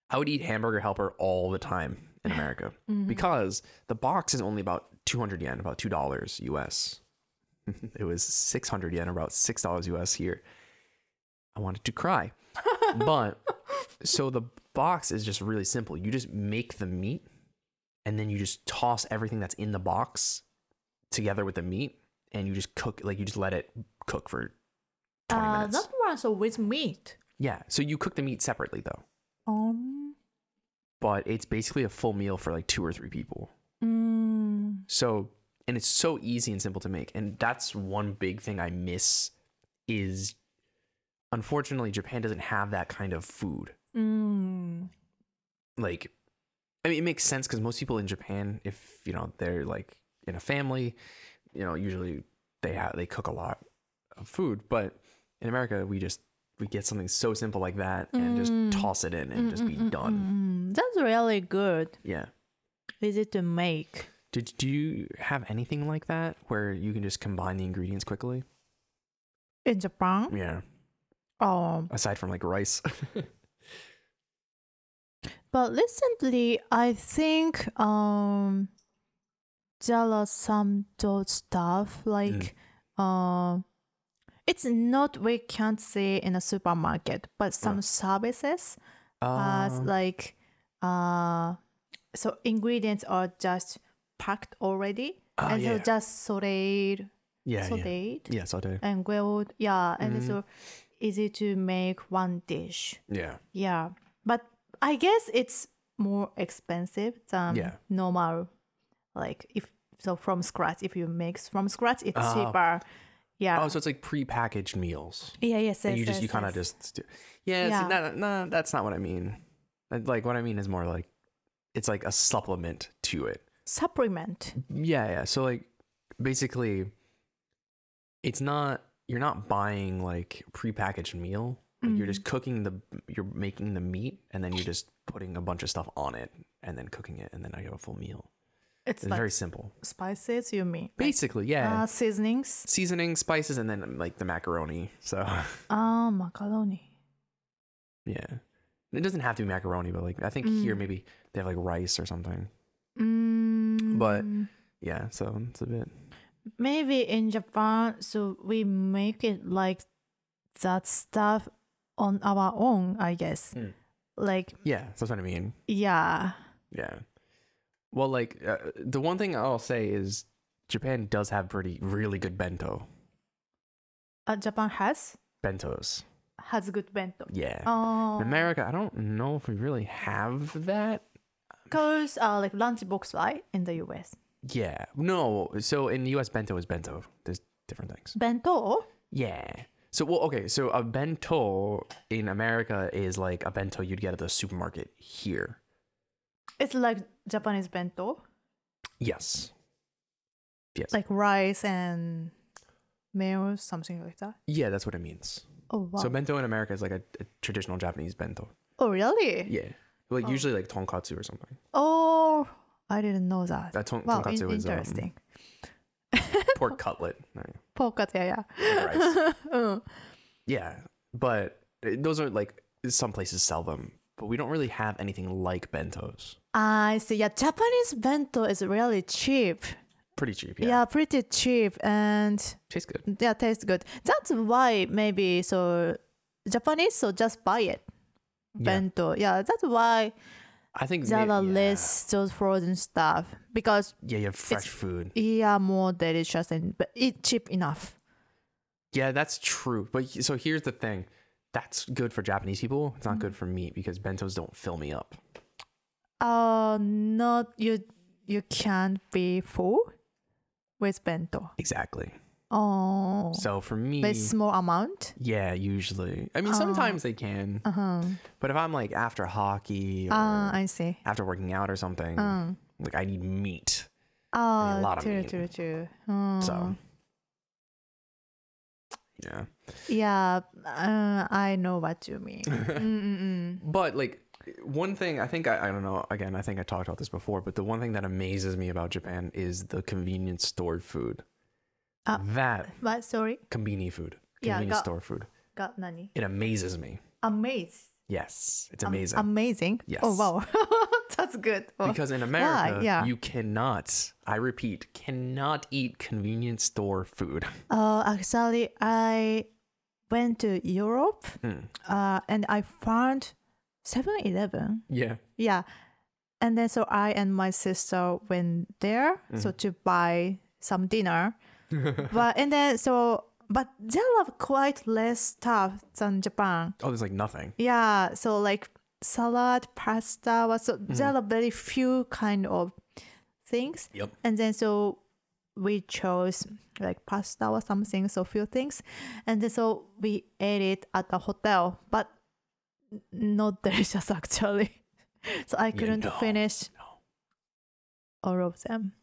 I would eat hamburger helper all the time in America [LAUGHS] Mhm. because the box is only about 200 yen, about $2 US. [LAUGHS] it was 600 yen, about $6 US here. I wanted to cry. [LAUGHS] but so the box is just really simple. You just make the meat and then you just toss everything that's in the box together with the meat and you just cook like you just let it cook for 20 Uh, minutes. that one so with meat. Yeah, so you cook the meat separately though, Um. but it's basically a full meal for like two or three people. Mm, So, and it's so easy and simple to make. And that's one big thing I miss is unfortunately Japan doesn't have that kind of food. mm, Like I mean it makes sense cuz most people in Japan if, you know, they're like in a family, you know, usually they have they cook a lot of food, but in America we just we get something so simple like that and Mm. just toss it in and just be mm, mm, done. mm, mm. That's really good. Yeah. Easy to make. Did do you have anything like that where you can just combine the ingredients quickly? In Japan, Yeah. um, Aside from like rice. [LAUGHS] but recently I think um there are some those stuff like um it's not we can't see in a supermarket, but some services as Um, like uh so ingredients are just packed already ah, and yeah. so just sauteed yeah, yeah. sauteed Yeah, saute. and grilled yeah and Mhm. so easy to make one dish Yeah. yeah but i guess it's more expensive than Yeah. normal like if so from scratch if you make from scratch it's Oh. cheaper yeah Oh, so it's like prepackaged meals. yeah yes, and yes you just yes, you kind of yes. just do- yeah, Yeah. See, no, no, that's not what I mean. Uh, Like what I mean is more like it's like a supplement to it. Supplement Yeah, yeah. So like basically it's not you're not buying like prepackaged meal. Like you're Mm. just cooking the you're making the meat and then you're just putting a bunch of stuff on it and then cooking it and then you have a full meal. it's It's like very simple. spices you mean Basically, yeah. uh, seasonings Seasoning, spices and then like the macaroni. So ah macaroni yeah. It doesn't have to be macaroni, but like I think here Mm. maybe they have like rice or something. mm, But- Yeah, so it's a bit maybe in Japan, so we make it like that stuff on our own, I guess. Mm. Like, yeah, that's what I mean. yeah. Yeah. Well, like uh, the one thing I'll say is Japan does have pretty really good bento Uh, Japan has bentos. has good bento. Yeah. Oh, In America, I don't know if we really have that. Because uh, like lunchbox, right? In the US. Yeah. No. So in the US, bento is bento. There's different things. Bento? Yeah. So well, okay. So a bento in America is like a bento you'd get at the supermarket here. It's like Japanese bento, Yes. Yes. like rice and meal, something like that. yeah, that's what it means. Oh wow! So bento in America is like a, a traditional Japanese bento. oh really? Yeah. Like usually like tonkatsu or something. Oh, I didn't know that. That ton- wow, tonkatsu in- is um, interesting. [LAUGHS] pork [LAUGHS] cutlet. Pork cutlet, yeah, yeah. Mm. [LAUGHS] Yeah, but uh, those are like some places sell them, but we don't really have anything like bentos. I see. Yeah, Japanese bento is really cheap. Pretty cheap, Yeah, yeah. pretty cheap and Tastes good. yeah, tastes good. That's why maybe so Japanese so just buy it. Yeah. Bento. Yeah, that's why I think are yeah. less those frozen stuff because Yeah, you have fresh food. yeah more delicious and but it cheap enough. Yeah, that's true. But so here's the thing. That's good for Japanese people. It's not Mm-hmm. good for me because bentos don't fill me up. Uh not you you can't be full with bento. Exactly. Oh So for me, but small amount. yeah, usually. I mean, Oh. sometimes they can. Uh-huh. But if I'm like after hockey or Ah, I see. after working out or something, Um. like I need meat. Oh, lot of true, meat. true, true. Oh. So, yeah. Yeah, uh, I know what you mean. [LAUGHS] But like one thing I think I, I don't know again I think I talked about this before but the one thing that amazes me about Japan is the convenience store food. Ah. that What? Sorry, convenience food, Yeah, convenience got- store food. got nani? It amazes me. Amaze. Yes, it's Am- amazing. amazing. Yes. Oh wow, [LAUGHS] that's good. Oh. because in America, Yeah. you cannot, I repeat, cannot eat convenience store food. Uh, actually, I went to Europe, Hmm. uh, and I found 7-Eleven. Yeah. Yeah, and then so I and my sister went there Mm-hmm. so to buy some dinner. [LAUGHS] but and then so but there are quite less stuff than Japan. Oh, there's like nothing. Yeah, so like salad, pasta, was so Mm-hmm. there are very few kind of things. Yep. And then so we chose like pasta or something, so few things. And then so we ate it at the hotel, but not [LAUGHS] delicious actually. [LAUGHS] so I couldn't no, finish no. all of them.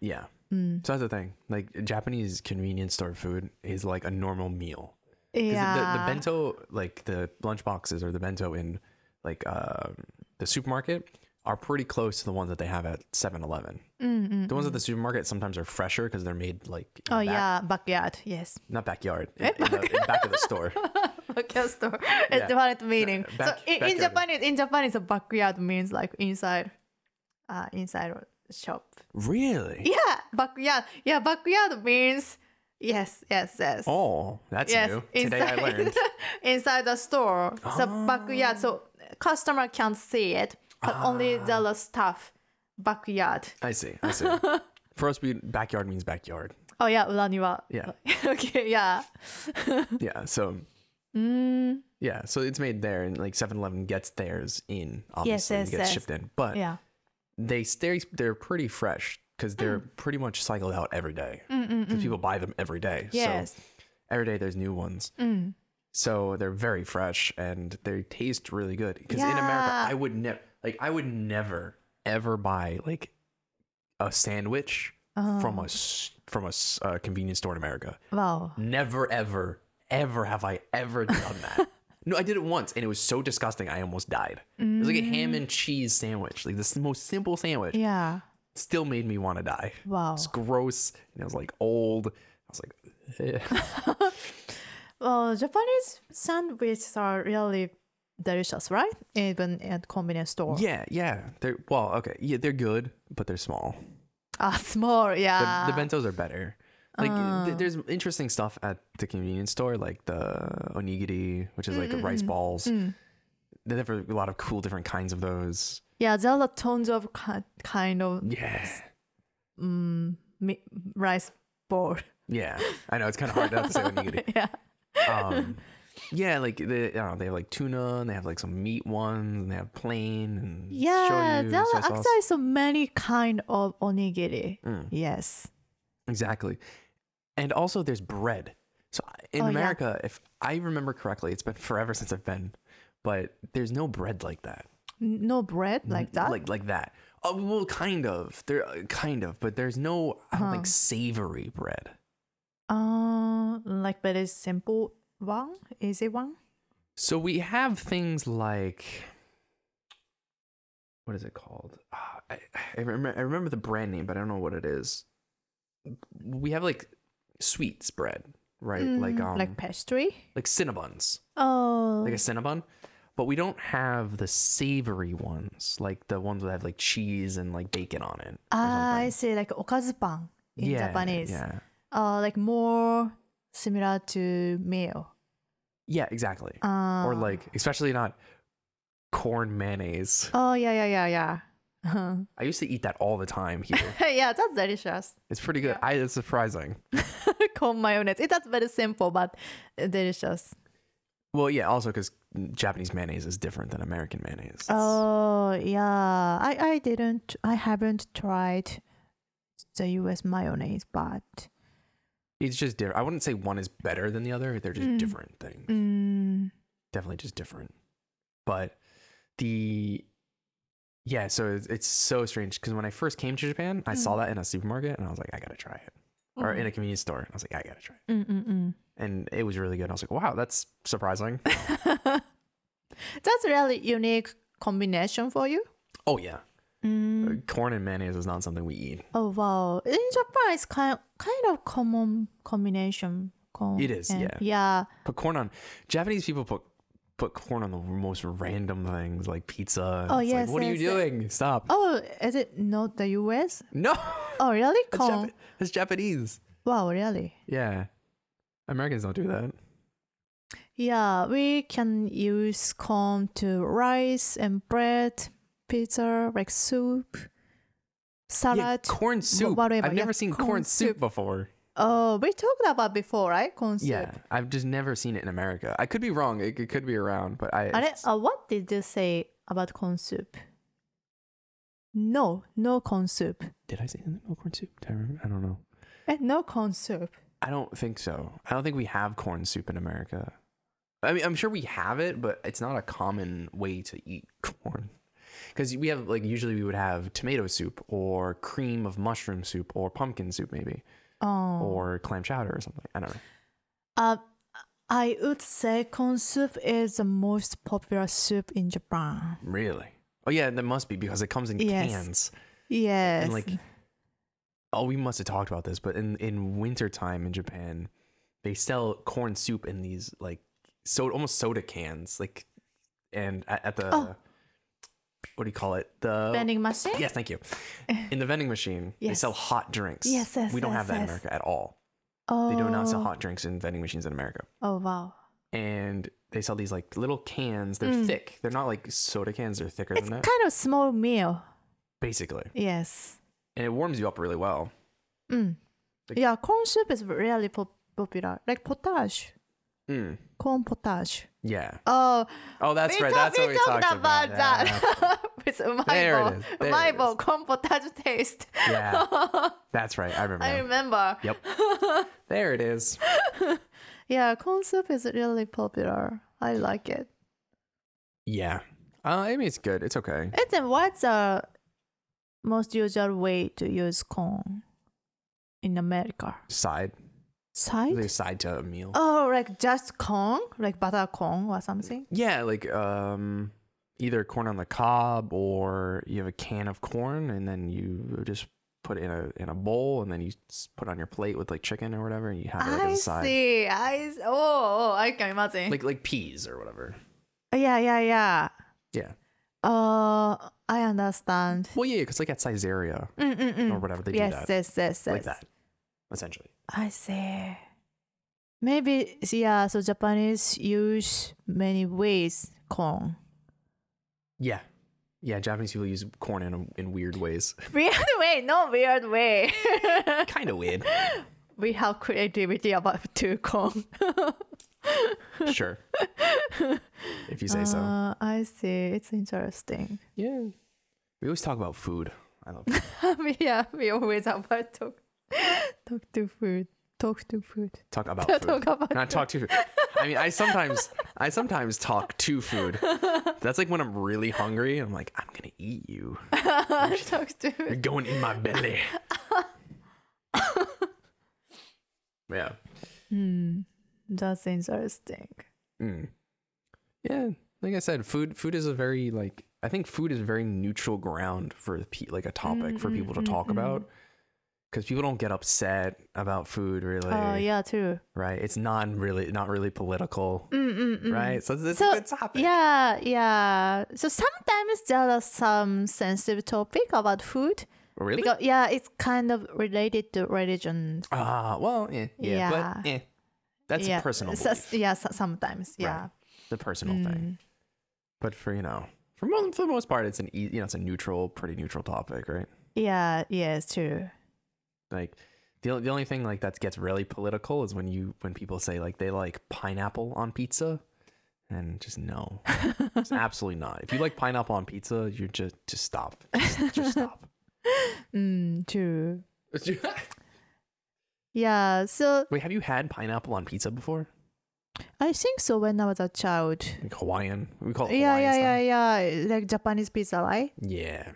Yeah. Mm. So that's the thing. Like Japanese convenience store food is like a normal meal. Yeah. The, the bento, like the lunch boxes or the bento in like uh, the supermarket, are pretty close to the ones that they have at 7-Eleven. Mm-mm. The ones at the supermarket sometimes are fresher because they're made like Oh back- yeah, backyard. Yes. not backyard, in, in the, in back of the store. [LAUGHS] backyard store. it's Yeah. It's different meaning. back- so in, in. Japanese, in Japanese, a backyard means like inside, uh, inside shop. Really? Yeah, backyard. Yeah, backyard means yes, yes, yes. Oh, that's yes, new. Today I [LAUGHS] learned. inside the store. So backyard. So customer can't see it, but only Ah. the staff backyard. I see. I see. [LAUGHS] For us, we backyard means backyard. Oh yeah, 裏庭. Yeah. [LAUGHS] okay, yeah. Yeah. So Mm, yeah. So it's made there, and like 7-Eleven gets theirs in. Obviously, yes, it gets yes. shipped in, but yeah. They stay. They're pretty fresh because they're Mm. pretty much cycled out every day. Because people buy them every day. Yes. So every day there's new ones. Mm. So they're very fresh and they taste really good. Because in America, I would never like I would never ever buy like a sandwich Uh-huh. from a from a uh, convenience store in America. Wow. Never ever ever have I ever done that. [LAUGHS] no, I did it once and it was so disgusting I almost died. It was like a ham and cheese sandwich, like the most simple sandwich. Mm. Yeah. Still made me want to die. Wow. It's gross and it was like old. I was like, eh. [LAUGHS] Well, Japanese sandwiches are really delicious, right? Even at convenience store. yeah, yeah. They're well, okay, yeah, they're good, but they're small. Ah, [LAUGHS] small. the, Yeah. the bentos are better. Like Uh. th- there's interesting stuff at the convenience store, like the onigiri, which is like rice balls. Mm. They have a lot of cool different kinds of those. Yeah, there are tons of ki- kind of Yeah, mm, mi- rice ball. yeah. I know it's kind of hard not to say onigiri. [LAUGHS] yeah. Um, Yeah, like they, know, they have like tuna, and they have like some meat ones, and they have plain and Yeah, shoyu, there are actually so many kind of onigiri. Mm. Yes. Exactly. And also there's bread. So in Oh, yeah. America, if I remember correctly, it's been [LAUGHS] forever since I've been, but there's no bread like that. No bread like that. Like like that. Oh, well, kind of. There uh, kind of, but there's no I don't think Uh-huh. savory bread. uh, like very simple one, easy one. So we have things like what is it called? Ah, I, I remember I remember the brand name, but I don't know what it is. We have like sweets bread, right? like Mm, um like pastry. like Cinnabuns. Oh, like a Cinnabon, but we don't have the savory ones, like the ones that have like cheese and like bacon on it. or I see, like okazupan in yeah, Japanese. Yeah, Uh, like more similar to meal. yeah, exactly. Uh, or like, especially not corn mayonnaise. Oh yeah, yeah, yeah, yeah. I used to eat that all the time here. [LAUGHS] yeah, that's delicious. It's pretty good. I, it's surprising. [LAUGHS] Corn mayonnaise. It, that's very simple but delicious. Well, yeah, also because Japanese mayonnaise is different than American mayonnaise. It's- Oh yeah, I I didn't. I haven't tried the U.S. mayonnaise, but It's just different. I wouldn't say one is better than the other. They're just Mm. different things. mm, definitely just different. But the yeah, so it's, it's so strange because when I first came to Japan, I saw Mm. that in a supermarket and I was like, I gotta try it, or in a convenience store. I was like, I gotta try it, Mm, mm, mm. and it was really good. I was like, wow, that's surprising. [LAUGHS] That's a really unique combination for you. oh yeah, Mm. Uh, corn and mayonnaise is not something we eat. Oh wow! In Japan, it's kind kind of common combination. Corn It is, and- yeah. Yeah. Put corn on. Japanese people put put corn on the most random things like pizza. Oh, It's like, yes, what are you yes, yes. doing? Stop. Oh, is it not the U.S.? No, Oh really? Corn. Jap- that's Japanese. Wow, really? Yeah, Americans don't do that. Yeah, we can use corn to rice and bread, pizza, like soup, Yeah, salad. corn soup. whatever, I've yeah, never seen corn corn, soup, soup. before. Oh, we talked about before, right? Corn soup. Yeah, I've just never seen it in America. I could be wrong. It, it could be around, but I. uh, What did you say about corn soup? No, no corn soup. did I say no corn soup? Did I, remember? I don't know. Eh, no corn soup. I don't think so. I don't think we have corn soup in America. I mean, I'm sure we have it, but it's not a common way to eat corn. Because we have like usually we would have tomato soup or cream of mushroom soup or pumpkin soup maybe Oh. or clam chowder or something. I don't know. Uh, I would say corn soup is the most popular soup in Japan. Really? Oh yeah, that must be because it comes in Yes. cans. Yes. And like, oh, we must have talked about this, but in in wintertime in Japan, they sell corn soup in these like so almost soda cans, like, and at, at the Oh. What do you call it? The vending machine? Yes, thank you. In the vending machine, [LAUGHS] they sell hot drinks. Yes, yes, We don't yes, have that in. America at all. Oh. They do not sell hot drinks in vending machines in America. Oh, wow. And they sell these like little cans. They're Mm. thick. They're not like soda cans. They're thicker It's than that, kind of small meal. basically. Yes. And it warms you up really well. Mm. Like- yeah, corn soup is really pop- popular. Like potage. Mm. Corn potage. Yeah. Oh, Oh, that's we right. talk- That's we what we talked talked about, Yeah. that. [LAUGHS] With umaibo. There it is. There it umaibo, is. corn potage taste. Yeah. [LAUGHS] That's right. I remember. I remember. Yep. [LAUGHS] There it is. Yeah, corn soup is really popular. I like it. Yeah. Uh, I mean, it's good. It's okay. And then what's the most usual way to use corn in America? Side. Side? Side to a meal. Oh, like just corn, like butter corn or something. Yeah, like um, either corn on the cob or you have a can of corn and then you just put it in a in a bowl and then you put it on your plate with like chicken or whatever and you have it like I as a side. see. I s- oh, oh, I can imagine. Like like peas or whatever. yeah, yeah, yeah. Yeah. Uh, I understand. Well, yeah, because like at Saizeriya Mm, mm, mm. or whatever they yes, do that yes, yes, yes. like that, essentially. I see. Maybe yeah. So Japanese use many ways corn. Yeah. Yeah, Japanese people use corn in in weird ways. [LAUGHS] Weird way, no weird way. [LAUGHS] kind of weird. we have creativity about to corn. [LAUGHS] sure. If you say so. Uh, I see. It's interesting. Yeah. We always talk about food. I love food. yeah, we always about talk [LAUGHS] talk to food. Talk to food. talk about food. talk about Not talk to food. I mean, I sometimes I sometimes talk to food. [LAUGHS] That's like when I'm really hungry. I'm like, I'm gonna eat you. [LAUGHS] talk to You're going in my belly. yeah. Hmm. That's interesting. Mm. Yeah. Like I said, food food is a very like I think food is a very neutral ground for like a topic for Mm, people to talk mm, about because people don't get upset about food really. Oh yeah, true. Right. It's not really not really political. Mm, mm, mm. Right. So it's So, a good topic. Yeah, yeah. So sometimes there are some sensitive topic about food Really? because yeah, it's kind of related to religion. Ah, well, yeah, yeah, Yeah. but eh, that's yeah. a personal So- yeah, so- sometimes. Yeah. the personal Mm. thing. But for you know, for most for the most part, it's an you know it's a neutral, pretty neutral topic, right? Yeah. yeah, it's True. Like the the only thing like that gets really political is when you when people say like they like pineapple on pizza, and just no, it's [LAUGHS] absolutely not. If you like pineapple on pizza, you're just just stop, just, just stop. [LAUGHS] Mm, true. [LAUGHS] Yeah. So Wait, have you had pineapple on pizza before? I think so. When I was a child. Like Hawaiian, we call it Yeah, Hawaiian yeah, style. yeah, yeah. Like Japanese pizza, right? Yeah.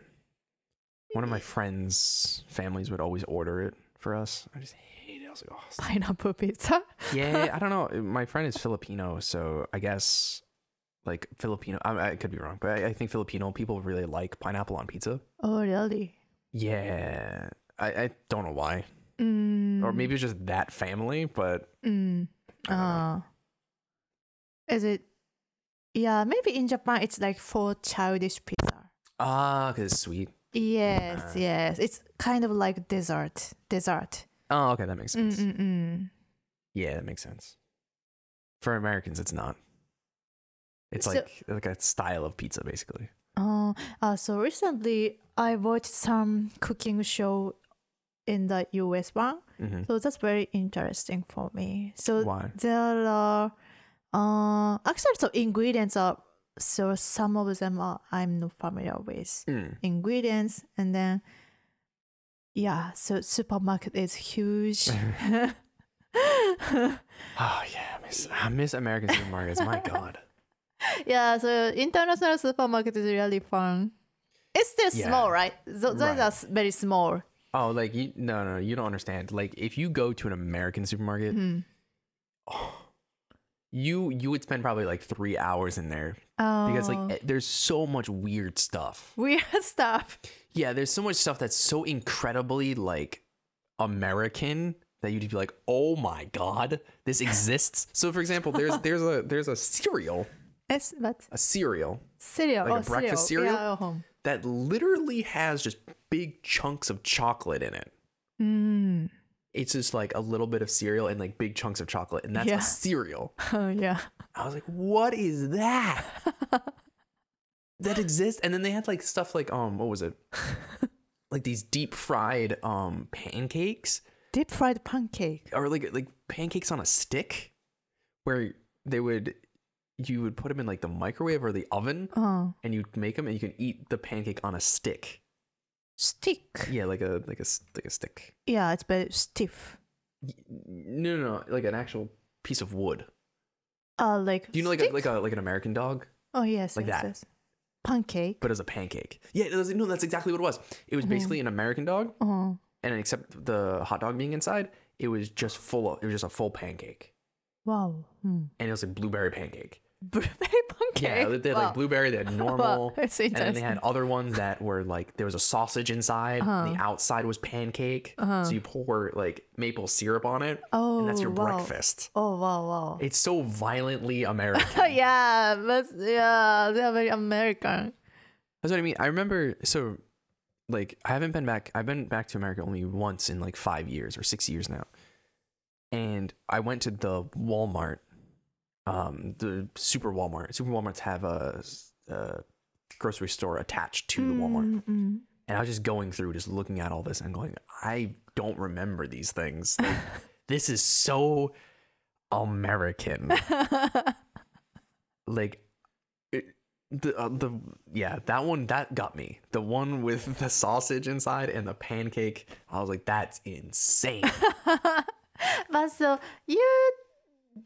One of my friends' families would always order it for us. I just hate it. I was like, oh, stop. Pineapple pizza. yeah. I [LAUGHS] don't know. My friend is Filipino, so I guess like Filipino. I, I could be wrong, but I, I think Filipino people really like pineapple on pizza. Oh, really? Yeah. I, I don't know why, Mm, or maybe it's just that family, but Mm. I don't know. Uh, is it? Yeah, maybe in Japan it's like for childish pizza. ah, because it's sweet. Yes, yes. It's kind of like dessert. Dessert. Oh, okay, that makes sense. Mm-mm-mm. Yeah, that makes sense. For Americans, it's not. It's So- like like a style of pizza, basically. Oh, uh, so recently I watched some cooking show in the US one. hmm So that's very interesting for me. So Why? there are uh actually so ingredients are so some of them are I'm not familiar with. Mm. ingredients and then yeah so supermarket is huge [LAUGHS] Oh yeah, I miss I miss American supermarkets. My God. [LAUGHS] yeah so international supermarket is really fun it's still Yeah. small right Th- those Right. are very small Oh, like you? No, no, you don't understand. Like if you go to an American supermarket, Hmm. You you would spend probably like three hours in there because like Oh, eh, there's so much weird stuff. weird [LAUGHS] stuff Yeah, there's so much stuff that's so incredibly like American that you'd be like, oh my god, this [LAUGHS] exists. so for example, there's there's a there's a cereal, it's but a cereal cereal Like a oh, breakfast cereal? yeah, uh-huh. that literally has just big chunks of chocolate in it. mm. It's just like a little bit of cereal and like big chunks of chocolate, and that's Yeah. a cereal. [LAUGHS] oh yeah I was like, what is that? [LAUGHS] that exists? And then they had like stuff like um, what was it? [LAUGHS] like these deep fried um pancakes deep fried pancake or like like pancakes on a stick where they would you would put them in like the microwave or the oven oh and you'd make them and you can eat the pancake on a stick stick. Yeah like a like a like a stick. Yeah it's very stiff. No no no like an actual piece of wood. Uh like do you know like a, like a like an american dog? Oh yes like yes, that. yes. pancake. But as a pancake. Yeah no that's exactly what it was. It was Mhm. basically an american dog oh and except the hot dog being inside it was just full of it was just a full pancake. Wow hmm. and it was a blueberry pancake blueberry [LAUGHS] pancake. Yeah, they had Wow. like blueberry, they had [LAUGHS] normal, [LAUGHS] it's and then they had other ones that were like there was a sausage inside, and the Uh-huh. outside was pancake. Uh-huh. So you pour like maple syrup on it, oh, and that's your wow. breakfast. Oh wow, wow. It's so violently American. yeah, but yeah, they are very American. That's what I mean. I remember so like I haven't been back I've been back to America only once in like 5 years or 6 years now. And I went to the Walmart um the super Walmart. Super Walmarts have a, a grocery store attached to the Walmart. Mm, mm. And I was just going through just looking at all this and going I don't remember these things. Like, [LAUGHS] this is so American. like it, the uh, the yeah, that one that got me. The one with the sausage inside and the pancake. I was like, that's insane. [LAUGHS] but so you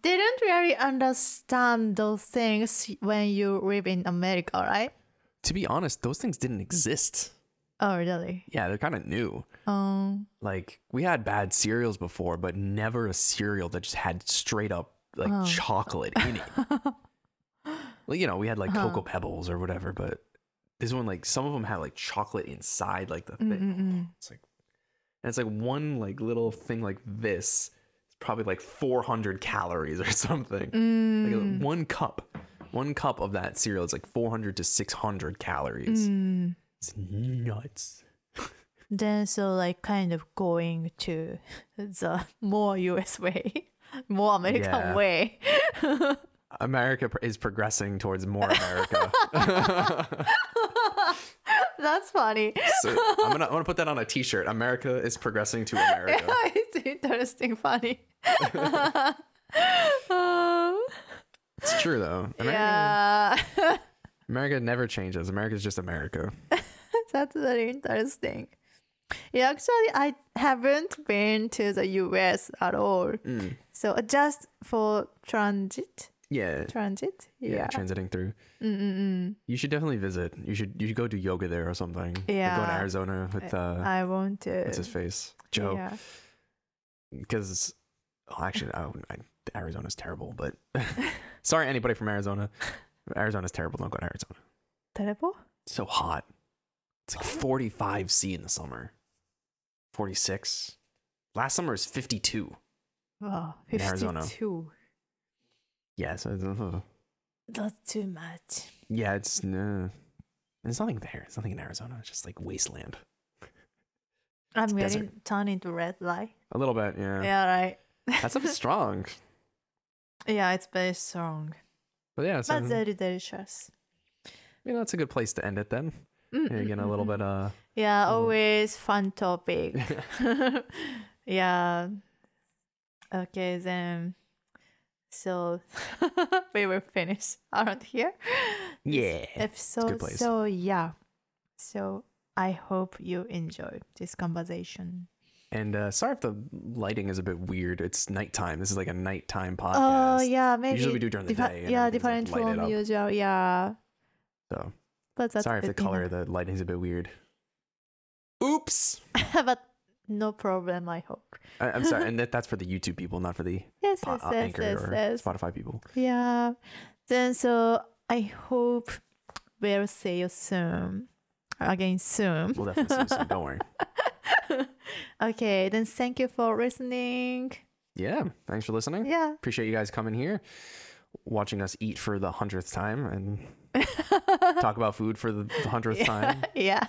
didn't really understand those things when you live in America, right? to be honest, those things didn't exist. Oh, really? Yeah, they're kind of new. Um, Like we had bad cereals before, but never a cereal that just had straight up like Oh. chocolate in it. [LAUGHS] well, you know, we had like Huh. cocoa pebbles or whatever, but this one like some of them had like chocolate inside like the thing. mm, mm. It's like and it's like one like little thing like this. Probably like 400 calories or [LAUGHS] something. Like Mm, one cup. One cup of that cereal is like 400 to 600 calories. mm. It's nuts. Then so like kind of going to [LAUGHS] the more US way, [LAUGHS] more American Yeah. way. America is progressing towards more America. That's funny. so I'm gonna I'm gonna put that on a T-shirt. America is progressing to America. [LAUGHS] it's interesting, funny. Um, [LAUGHS] It's true though. [LAUGHS] America, yeah, America never changes. America's just America. that's very interesting. Yeah, actually, I haven't been to the US at all. Mm. So just for transit, Yeah, transit. yeah, Yeah. transiting through. Mm-mm-mm. You should definitely visit. You should you should go do yoga there or something. Like go to Arizona with uh I want to. what's his face Joe Yeah. because oh, actually I, I, Arizona's terrible. But [LAUGHS] [LAUGHS] sorry anybody from Arizona. Arizona's terrible. Don't go to Arizona. Terrible? It's so hot. It's like 45 C in the summer. 46. Last summer was 52. Wow, In Arizona. 52. Yeah, so it's, uh, That's too much. yeah, it's uh, there's nothing there. There's nothing in Arizona. It's just like wasteland. I'm It's getting desert. turned into red light. A little bit, yeah. Yeah, right. [LAUGHS] That's stuff strong. Yeah, it's very strong, But yeah, so but very delicious. you know, it's a good place to end it then. Mm, Yeah, mm, again, a little bit uh Yeah, always fun topic. [LAUGHS] [LAUGHS] yeah. Okay, then. So [LAUGHS] we will finish around here. yeah. Episode. place. So yeah. So I hope you enjoy this conversation. And uh sorry if the lighting is a bit weird. It's nighttime. This is like a nighttime podcast. Oh yeah, maybe. Usually we do during the day yeah, different like, from usual. Yeah, So but that's sorry if the color of the is a bit weird. [LAUGHS] Oops. but no problem. I hope. I, I'm sorry, and [LAUGHS] that, that's for the YouTube people, not for the Yes, po- yes, uh, Anchor yes, or yes. Spotify people. Yeah. Then so I hope we'll see you soon. Again soon. We'll definitely see you soon. Don't worry. [LAUGHS] okay, then thank you for listening. Yeah, thanks for listening. Yeah. Appreciate you guys coming here, watching us eat for the hundredth time, and [LAUGHS] talk about food for the hundredth time. yeah.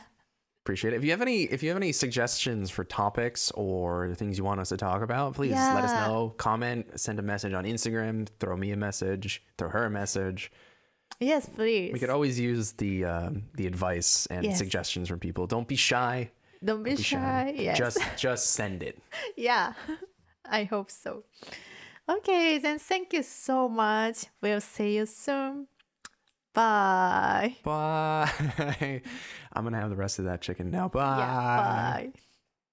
Appreciate it. If you have any, if you have any suggestions for topics or things you want us to talk about, please let us know. Comment, send a message on Instagram, throw me a message, throw her a message. Yes, please. We could always use the um, the advice and Yes. suggestions from people. Don't be shy. Don't be Don't be shy. Yes. Just [LAUGHS] just send it. yeah. [LAUGHS] I hope so. Okay, then thank you so much. We'll see you soon. Bye. Bye. [LAUGHS] I'm gonna have the rest of that chicken now. Bye. Yeah, bye.